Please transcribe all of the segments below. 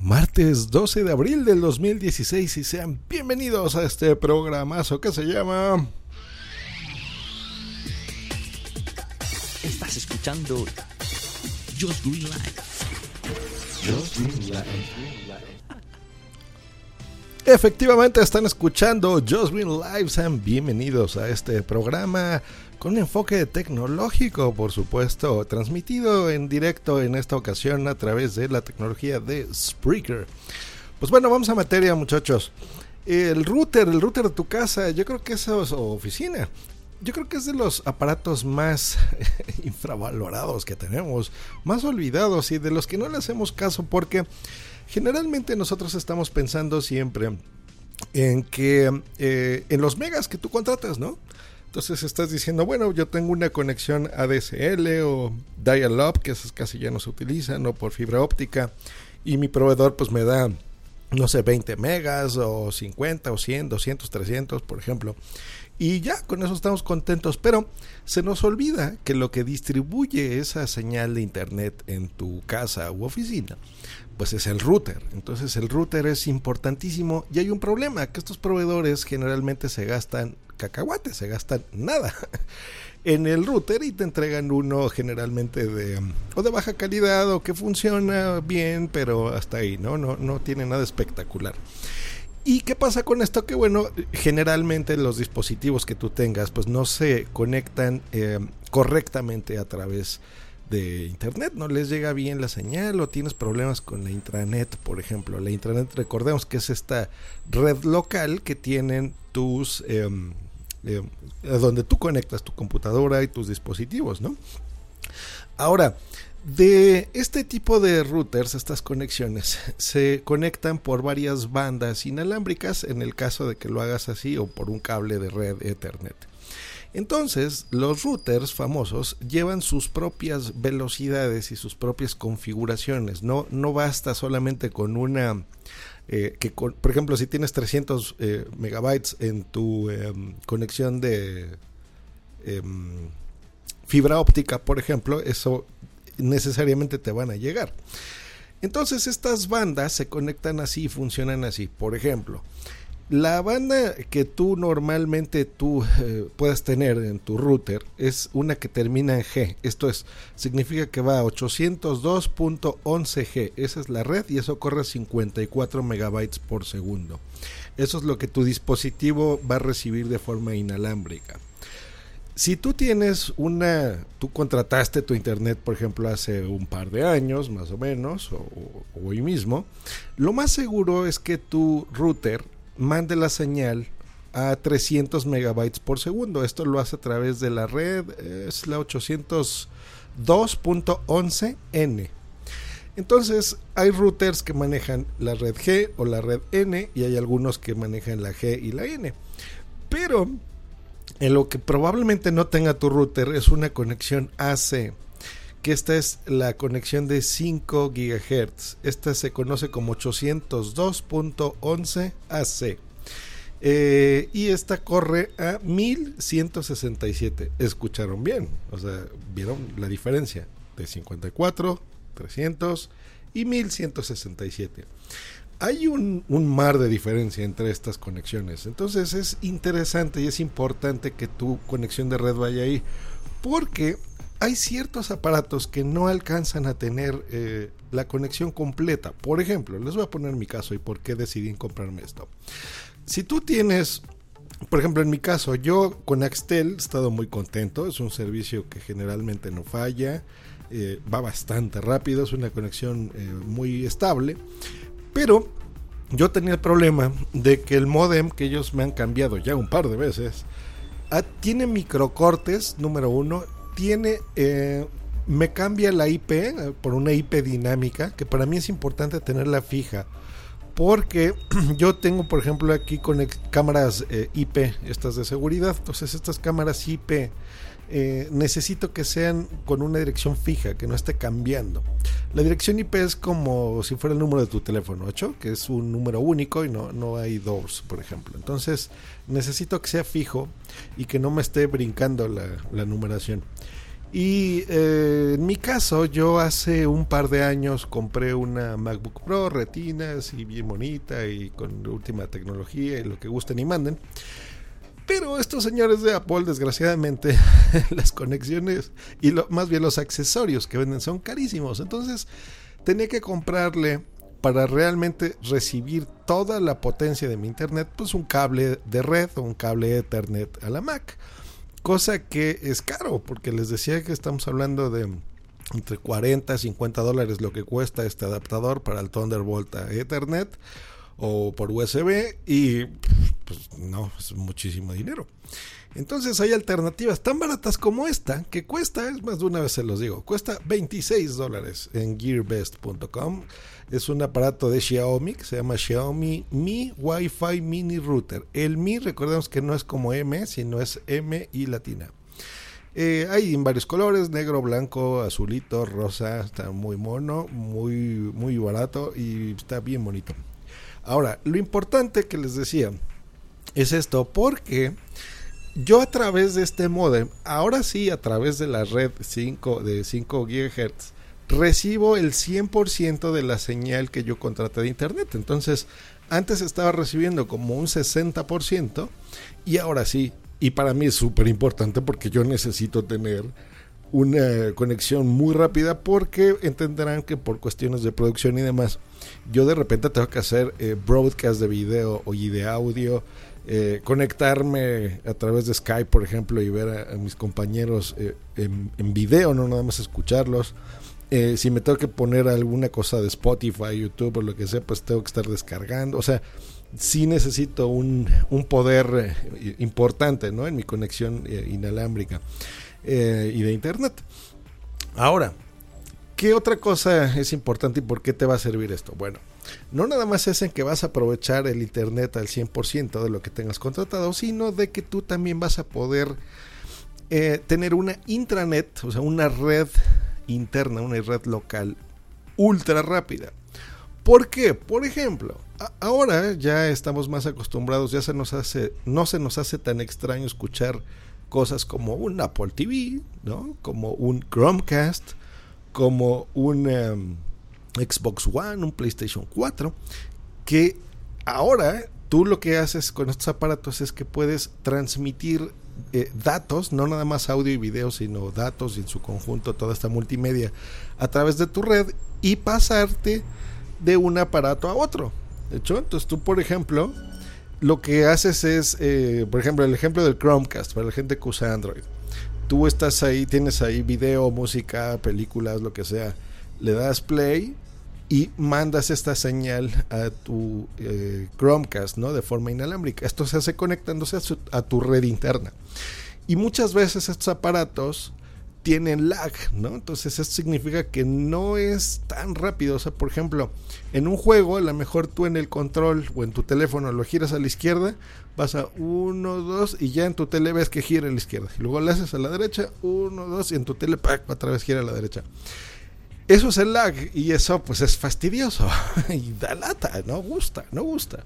martes 12 de abril del 2016 y sean bienvenidos a este programazo que se llama... Estás escuchando Just Green Life. Efectivamente están escuchando Just Green Live, sean bienvenidos a este programa con un enfoque tecnológico, por supuesto, transmitido en directo en esta ocasión a través de la tecnología de Spreaker. Pues bueno, vamos a materia, muchachos. El router, el router de tu casa, yo creo que es o oficina. Yo creo que es de los aparatos más infravalorados que tenemos, más olvidados y de los que no le hacemos caso porque generalmente nosotros estamos pensando siempre en que eh, en los megas que tú contratas, ¿no? Entonces estás diciendo, bueno, yo tengo una conexión ADSL o dial-up, que esas casi ya no se utilizan, o por fibra óptica, y mi proveedor pues me da, no sé, 20 megas o 50 o 100, 200, 300, por ejemplo. Y ya, con eso estamos contentos, pero se nos olvida que lo que distribuye esa señal de internet en tu casa u oficina, pues es el router. Entonces el router es importantísimo y hay un problema, que estos proveedores generalmente se gastan cacahuates, se gastan nada en el router y te entregan uno generalmente de o de baja calidad o que funciona bien, pero hasta ahí, ¿no? No, no tiene nada espectacular. ¿Y qué pasa con esto? Que bueno, generalmente los dispositivos que tú tengas pues no se conectan eh, correctamente a través de internet, no les llega bien la señal o tienes problemas con la intranet, por ejemplo. La intranet, recordemos que es esta red local que tienen tus... Em, eh, donde tú conectas tu computadora y tus dispositivos, ¿no? Ahora, de este tipo de routers, estas conexiones se conectan por varias bandas inalámbricas en el caso de que lo hagas así o por un cable de red Ethernet. Entonces, los routers famosos llevan sus propias velocidades y sus propias configuraciones. No, no basta solamente con una eh, que por ejemplo si tienes 300 eh, megabytes en tu em, conexión de em, fibra óptica por ejemplo eso necesariamente te van a llegar entonces estas bandas se conectan así funcionan así por ejemplo la banda que tú normalmente tú eh, puedas tener en tu router es una que termina en G. Esto es, significa que va a 802.11G. Esa es la red y eso corre a 54 megabytes por segundo. Eso es lo que tu dispositivo va a recibir de forma inalámbrica. Si tú tienes una, tú contrataste tu internet, por ejemplo, hace un par de años, más o menos, o hoy mismo, lo más seguro es que tu router mande la señal a 300 megabytes por segundo. Esto lo hace a través de la red, es la 802.11n. Entonces, hay routers que manejan la red G o la red N y hay algunos que manejan la G y la N. Pero en lo que probablemente no tenga tu router es una conexión AC que esta es la conexión de 5 GHz. Esta se conoce como 802.11 AC. Eh, y esta corre a 1167. Escucharon bien. O sea, vieron la diferencia de 54, 300 y 1167. Hay un, un, mar de diferencia entre estas conexiones. Entonces es interesante y es importante que tu conexión de red vaya ahí. Porque hay ciertos aparatos que no alcanzan a tener eh, la conexión completa. Por ejemplo, les voy a poner mi caso y por qué decidí comprarme esto. Si tú tienes, por ejemplo, en mi caso, yo con Axtel he estado muy contento. Es un servicio que generalmente no falla, eh, va bastante rápido, es una conexión eh, muy estable. Pero yo tenía el problema de que el modem que ellos me han cambiado ya un par de veces ah, tiene microcortes, número uno, tiene, eh, me cambia la IP eh, por una IP dinámica, que para mí es importante tenerla fija. Porque yo tengo, por ejemplo, aquí con cámaras eh, IP, estas de seguridad. Entonces, estas cámaras IP necesito que sean con una dirección fija, que no esté cambiando. La dirección IP es como si fuera el número de tu teléfono 8, que es un número único y no, no hay dos, por ejemplo. Entonces, necesito que sea fijo y que no me esté brincando la numeración. Y eh, en mi caso, yo hace un par de años compré una MacBook Pro, retina, así bien bonita y con última tecnología y lo que gusten y manden. Pero estos señores de Apple, desgraciadamente, las conexiones y más bien los accesorios que venden son carísimos. Entonces, tenía que comprarle para realmente recibir toda la potencia de mi internet, pues un cable de red o un cable Ethernet a la Mac. Cosa que es caro, porque les decía que estamos hablando de entre 40 y 50 dólares lo que cuesta este adaptador para el Thunderbolt a Ethernet o por USB y pues no, es muchísimo dinero. Entonces hay alternativas tan baratas como esta que cuesta, es más de una vez se los digo, cuesta 26 dólares en gearbest.com. Es un aparato de Xiaomi que se llama Xiaomi Mi Wi-Fi Mini Router. El Mi, recordemos que no es como M, sino es M y latina. Eh, hay en varios colores, negro, blanco, azulito, rosa, está muy mono, muy, muy barato y está bien bonito. Ahora, lo importante que les decía es esto, porque yo a través de este modem, ahora sí a través de la red 5 de 5 GHz, recibo el 100% de la señal que yo contraté de internet. Entonces, antes estaba recibiendo como un 60% y ahora sí. Y para mí es súper importante porque yo necesito tener una conexión muy rápida porque entenderán que por cuestiones de producción y demás, yo de repente tengo que hacer eh, broadcast de video y de audio, eh, conectarme a través de Skype, por ejemplo, y ver a, mis compañeros eh, en, video, no nada más escucharlos. Eh, si me tengo que poner alguna cosa de Spotify, YouTube o lo que sea, pues tengo que estar descargando. O sea, sí necesito un, un poder importante ¿no? en mi conexión inalámbrica y de Internet. Ahora, ¿qué otra cosa es importante y por qué te va a servir esto? Bueno, no nada más es en que vas a aprovechar el Internet al 100% de lo que tengas contratado, sino de que tú también vas a poder tener una intranet, o sea, una red interna, una red local ultra rápida. ¿Por qué? Por ejemplo, ahora ya estamos más acostumbrados, ya se nos hace, no se nos hace tan extraño escuchar cosas como un Apple TV, ¿no? Como un Chromecast, como un um, Xbox One, un PlayStation 4, que ahora tú lo que haces con estos aparatos es que puedes transmitir eh, datos, no nada más audio y video, sino datos y en su conjunto toda esta multimedia a través de tu red y pasarte de un aparato a otro. De hecho, entonces tú, por ejemplo, lo que haces es, eh, por ejemplo, el ejemplo del Chromecast para la gente que usa Android. Tú estás ahí, tienes ahí video, música, películas, lo que sea. Le das play y mandas esta señal a tu eh, Chromecast, ¿no? De forma inalámbrica. Esto se hace conectándose a, tu red interna. Y muchas veces estos aparatos tienen lag, ¿no? Entonces esto significa que no es tan rápido. O sea, por ejemplo, en un juego, a lo mejor tú en el control o en tu teléfono lo giras a la izquierda, vas a 1, 2 y ya en tu tele ves que gira a la izquierda. Luego le haces a la derecha, 1, 2 y en tu tele otra vez gira a la derecha. Eso es el lag y eso pues es fastidioso y da lata, no gusta, no gusta.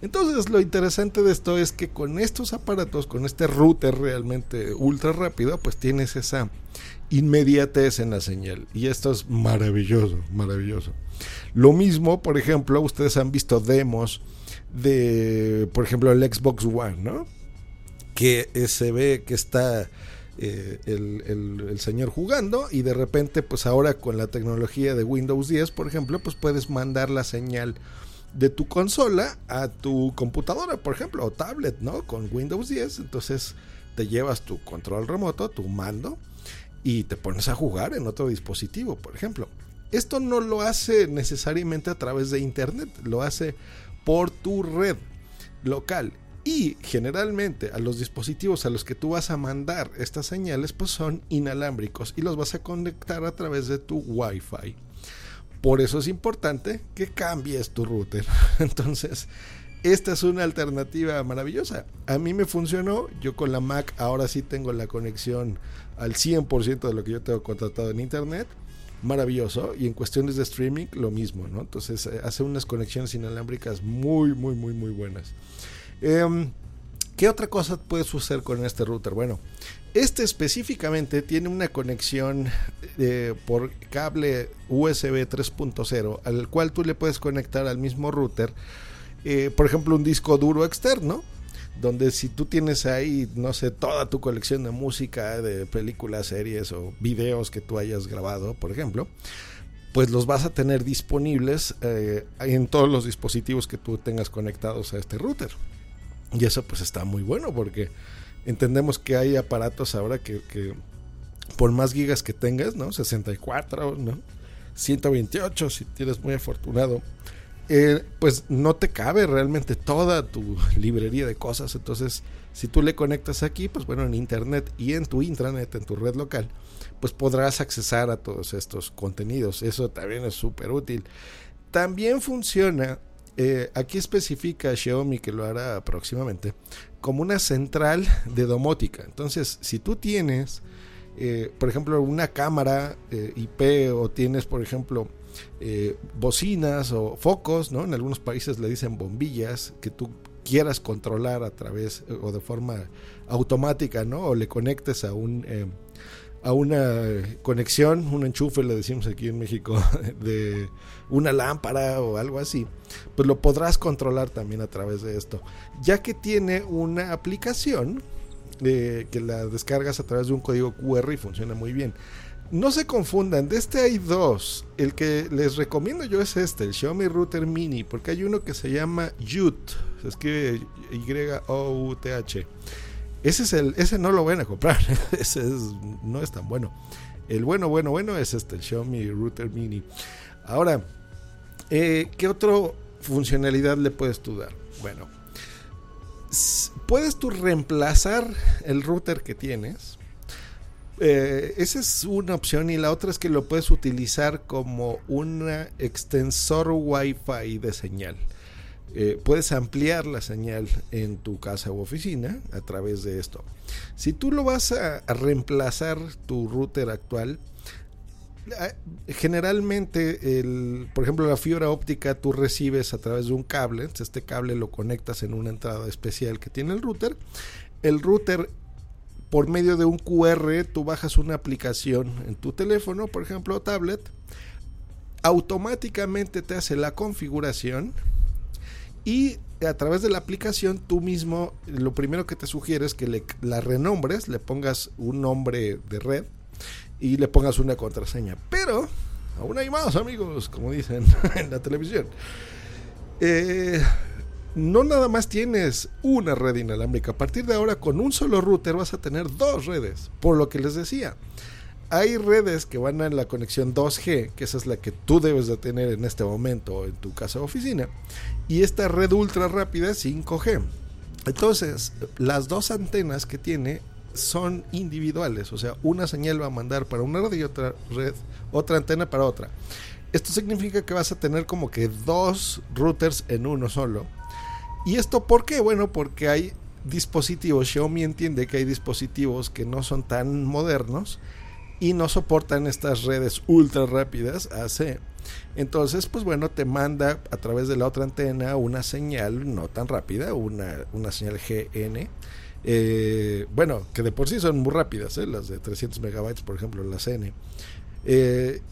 Entonces lo interesante de esto es que con estos aparatos, con este router realmente ultra rápido, pues tienes esa inmediatez en la señal. Y esto es maravilloso, maravilloso. Lo mismo, por ejemplo, ustedes han visto demos de, por ejemplo, el Xbox One, ¿no? Que se ve que está eh, el, señor jugando y de repente pues ahora con la tecnología de Windows 10 por ejemplo pues puedes mandar la señal de tu consola a tu computadora por ejemplo o tablet no con Windows 10 entonces te llevas tu control remoto tu mando y te pones a jugar en otro dispositivo por ejemplo. Esto no lo hace necesariamente a través de internet lo hace por tu red local y generalmente a los dispositivos a los que tú vas a mandar estas señales pues son inalámbricos y los vas a conectar a través de tu Wi-Fi. Por eso es importante que cambies tu router. Entonces, esta es una alternativa maravillosa. A mí me funcionó. Yo con la Mac ahora sí tengo la conexión al 100% de lo que yo tengo contratado en Internet. Maravilloso. Y en cuestiones de streaming, lo mismo, ¿no? Entonces, eh, hace unas conexiones inalámbricas muy, muy, muy, muy buenas. Em, ¿Qué otra cosa puede suceder con este router? Bueno, este específicamente tiene una conexión eh, por cable USB 3.0 al cual tú le puedes conectar al mismo router, eh, por ejemplo, un disco duro externo, donde si tú tienes ahí, no sé, toda tu colección de música, de películas, series o videos que tú hayas grabado, por ejemplo, pues los vas a tener disponibles eh, en todos los dispositivos que tú tengas conectados a este router. Y eso pues está muy bueno porque entendemos que hay aparatos ahora que, por más gigas que tengas, ¿no? 64, ¿no? 128 si tienes muy afortunado. Eh, pues no te cabe realmente toda tu librería de cosas. Entonces, si tú le conectas aquí, pues bueno, en internet y en tu intranet, en tu red local, pues podrás accesar a todos estos contenidos. Eso también es súper útil. También funciona eh, aquí especifica Xiaomi que lo hará próximamente como una central de domótica. Entonces, si tú tienes, eh, por ejemplo, una cámara eh, IP o tienes, por ejemplo, bocinas o focos, ¿no? En algunos países le dicen bombillas que tú quieras controlar a través o de forma automática, ¿no? O le conectes a un a una conexión, un enchufe, le decimos aquí en México, de una lámpara o algo así, pues lo podrás controlar también a través de esto. Ya que tiene una aplicación eh, que la descargas a través de un código QR y funciona muy bien. No se confundan, de este hay dos. El que les recomiendo yo es este, el Xiaomi Router Mini, porque hay uno que se llama YUT, se escribe Y-O-U-T-H ese es el, ese no lo van a comprar, ese no es tan bueno. El bueno, bueno, bueno es este, el Xiaomi Router Mini. Ahora, eh, ¿qué otra funcionalidad le puedes tú dar? Bueno, puedes tú reemplazar el router que tienes. Eh, esa es una opción y la otra es que lo puedes utilizar como un extensor Wi-Fi de señal. Eh, puedes ampliar la señal en tu casa u oficina a través de esto. Si tú lo vas a, reemplazar tu router actual, generalmente, el, por ejemplo, la fibra óptica tú recibes a través de un cable. Este cable lo conectas en una entrada especial que tiene el router. El router, por medio de un QR, tú bajas una aplicación en tu teléfono, por ejemplo, o tablet. Automáticamente te hace la configuración y a través de la aplicación tú mismo lo primero que te sugiere es que le, la renombres, le pongas un nombre de red y le pongas una contraseña. Pero aún hay más amigos, como dicen en la televisión. Eh, no nada más tienes una red inalámbrica. A partir de ahora con un solo router vas a tener dos redes. Por lo que les decía hay redes que van a la conexión 2G, que esa es la que tú debes de tener en este momento en tu casa o oficina, y esta red ultra rápida 5G. Entonces, las dos antenas que tiene son individuales, o sea, una señal va a mandar para una red y otra red, otra antena para otra. Esto significa que vas a tener como que dos routers en uno solo. ¿Y esto por qué? Bueno, porque hay dispositivos, Xiaomi entiende que hay dispositivos que no son tan modernos y no soportan estas redes ultra rápidas AC. Entonces, pues bueno, te manda a través de la otra antena una señal no tan rápida, una, una señal GN. Eh, bueno, que de por sí son muy rápidas, ¿eh? las de 300 megabytes, por ejemplo, las N. Eh,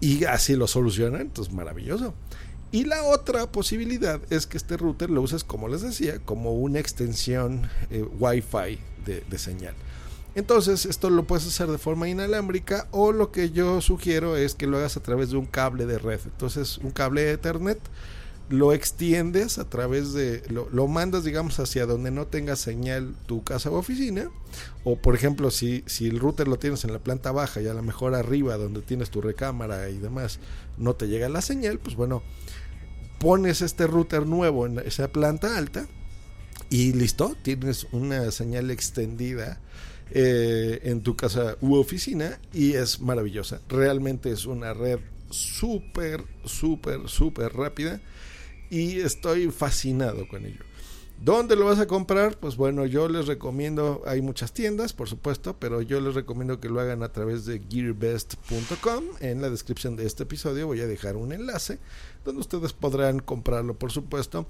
y así lo solucionan, entonces maravilloso. Y la otra posibilidad es que este router lo uses, como les decía, como una extensión Wi-Fi de, de señal. Entonces, esto lo puedes hacer de forma inalámbrica o lo que yo sugiero es que lo hagas a través de un cable de red. Entonces, un cable de Ethernet lo extiendes a través de, lo, mandas digamos hacia donde no tenga señal tu casa o oficina, o por ejemplo si, si el router lo tienes en la planta baja y a lo mejor arriba donde tienes tu recámara y demás no te llega la señal, pues bueno, pones este router nuevo en esa planta alta y listo, tienes una señal extendida eh, en tu casa u oficina y es maravillosa. Realmente es una red súper, súper, súper rápida y estoy fascinado con ello. ¿Dónde lo vas a comprar? Pues bueno, yo les recomiendo, hay muchas tiendas, por supuesto, pero yo les recomiendo que lo hagan a través de gearbest.com. En la descripción de este episodio voy a dejar un enlace donde ustedes podrán comprarlo, por supuesto.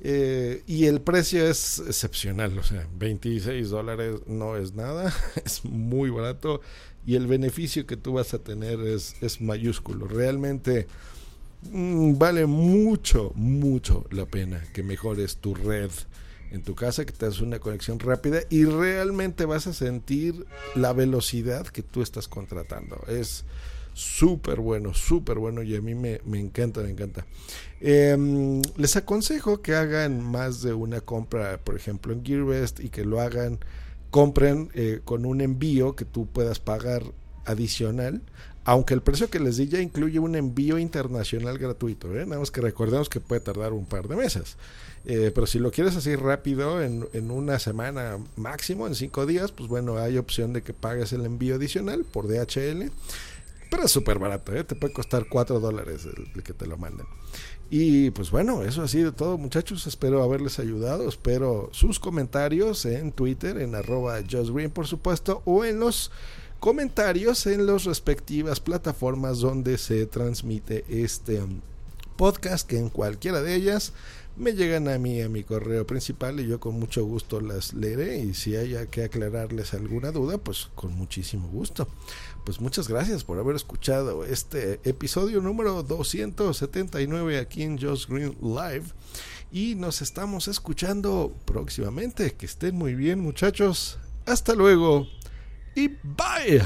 Eh, y el precio es excepcional, o sea, 26 dólares no es nada, es muy barato y el beneficio que tú vas a tener es, es mayúsculo. Realmente vale mucho, mucho la pena que mejores tu red en tu casa, que te hagas una conexión rápida y realmente vas a sentir la velocidad que tú estás contratando. Es súper bueno, súper bueno y a mí me, me encanta, me encanta. Em, les aconsejo que hagan más de una compra, por ejemplo, en GearBest y que lo hagan, compren eh, con un envío que tú puedas pagar adicional. Aunque el precio que les di ya incluye un envío internacional gratuito, ¿eh? nada más que recordemos que puede tardar un par de meses. Eh, pero si lo quieres así rápido, en, en, una semana máximo, en cinco días, pues bueno, hay opción de que pagues el envío adicional por DHL. Pero es súper barato, ¿eh? te puede costar 4 dólares el, que te lo manden. Y pues bueno, eso ha sido todo muchachos, espero haberles ayudado, espero sus comentarios en Twitter, en arroba Green por supuesto, o en los comentarios en las respectivas plataformas donde se transmite este um, podcast, que en cualquiera de ellas me llegan a mí a mi correo principal y yo con mucho gusto las leeré y si haya que aclararles alguna duda, pues con muchísimo gusto. Pues muchas gracias por haber escuchado este episodio número 279 aquí en Just Green Live y nos estamos escuchando próximamente. Que estén muy bien muchachos. Hasta luego y bye.